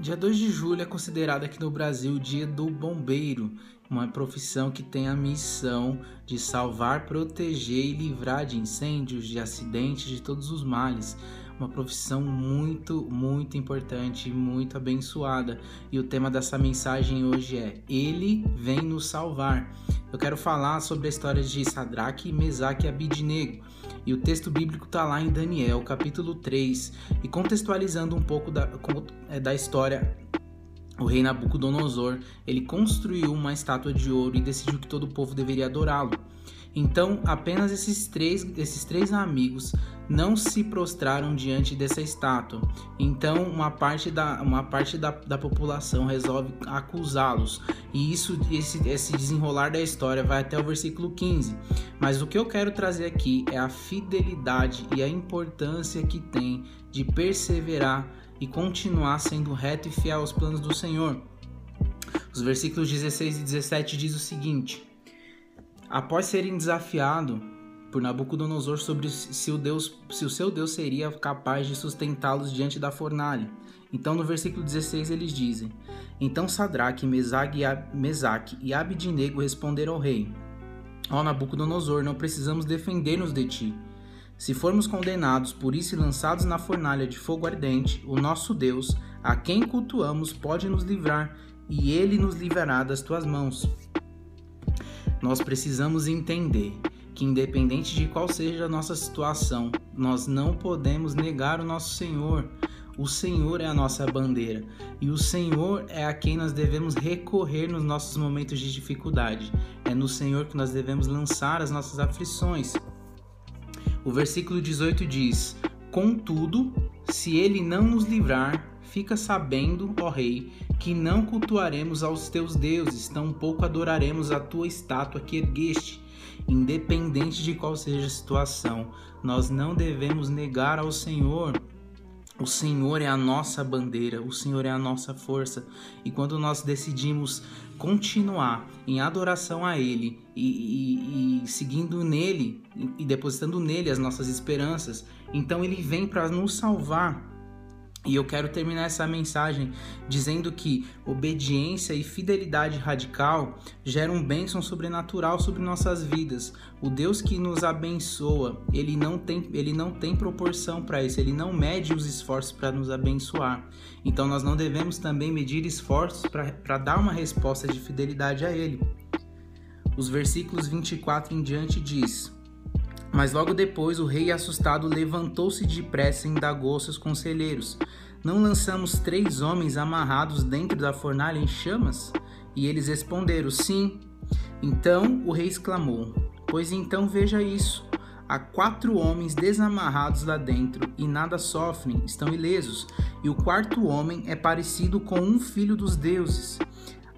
Dia 2 de julho é considerado aqui no Brasil o Dia do Bombeiro, uma profissão que tem a missão de salvar, proteger e livrar de incêndios, de acidentes, de todos os males. Uma profissão muito, muito importante, muito abençoada. E o tema dessa mensagem hoje é: Ele vem nos salvar. Eu quero falar sobre a história de Sadraque, Mesaque e Abidnego. E o texto bíblico está lá em Daniel, capítulo 3, e contextualizando um pouco da, é, da história o rei Nabucodonosor, ele construiu uma estátua de ouro e decidiu que todo o povo deveria adorá-lo. Então, apenas esses três, esses três amigos não se prostraram diante dessa estátua. Então, uma parte da, uma parte da, da população resolve acusá-los. E isso, esse, esse desenrolar da história vai até o versículo 15. Mas o que eu quero trazer aqui é a fidelidade e a importância que tem de perseverar e continuar sendo reto e fiel aos planos do Senhor. Os versículos 16 e 17 diz o seguinte: Após serem desafiados por Nabucodonosor sobre se o, Deus, se o seu Deus seria capaz de sustentá-los diante da fornalha. Então, no versículo 16, eles dizem: Então Sadraque, Mesaque e Abidnego responderam ao rei: Ó Nabucodonosor, não precisamos defender-nos de ti. Se formos condenados por isso e lançados na fornalha de fogo ardente, o nosso Deus, a quem cultuamos, pode nos livrar, e ele nos livrará das tuas mãos. Nós precisamos entender que, independente de qual seja a nossa situação, nós não podemos negar o nosso Senhor. O Senhor é a nossa bandeira e o Senhor é a quem nós devemos recorrer nos nossos momentos de dificuldade. É no Senhor que nós devemos lançar as nossas aflições. O versículo 18 diz: Contudo, se ele não nos livrar, fica sabendo, ó Rei, que não cultuaremos aos teus deuses, tampouco adoraremos a tua estátua que ergueste. Independente de qual seja a situação, nós não devemos negar ao Senhor o Senhor é a nossa bandeira, o Senhor é a nossa força. E quando nós decidimos continuar em adoração a Ele e, e, e seguindo nele e depositando nele as nossas esperanças, então Ele vem para nos salvar e eu quero terminar essa mensagem dizendo que obediência e fidelidade radical geram bênção sobrenatural sobre nossas vidas. O Deus que nos abençoa, ele não tem, ele não tem proporção para isso, ele não mede os esforços para nos abençoar. Então nós não devemos também medir esforços para dar uma resposta de fidelidade a ele. Os versículos 24 em diante diz: mas logo depois o rei, assustado, levantou-se depressa e indagou seus conselheiros: Não lançamos três homens amarrados dentro da fornalha em chamas? E eles responderam: Sim. Então o rei exclamou: Pois então veja isso. Há quatro homens desamarrados lá dentro e nada sofrem, estão ilesos, e o quarto homem é parecido com um filho dos deuses.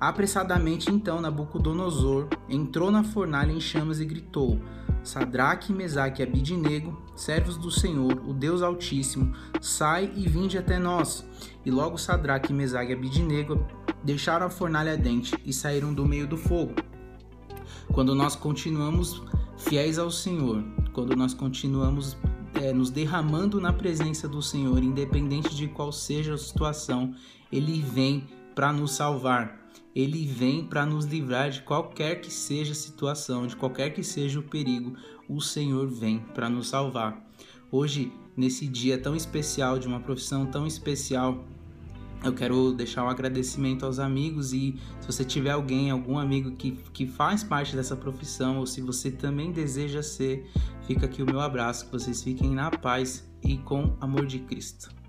Apressadamente então Nabucodonosor entrou na fornalha em chamas e gritou: Sadraque, Mesaque e Abidinego, servos do Senhor, o Deus Altíssimo, sai e vinde até nós. E logo Sadraque, Mesaque e Abidinego deixaram a fornalha dente e saíram do meio do fogo. Quando nós continuamos fiéis ao Senhor, quando nós continuamos é, nos derramando na presença do Senhor, independente de qual seja a situação, Ele vem para nos salvar ele vem para nos livrar de qualquer que seja a situação, de qualquer que seja o perigo. O Senhor vem para nos salvar. Hoje, nesse dia tão especial, de uma profissão tão especial, eu quero deixar um agradecimento aos amigos e se você tiver alguém, algum amigo que, que faz parte dessa profissão ou se você também deseja ser, fica aqui o meu abraço, que vocês fiquem na paz e com amor de Cristo.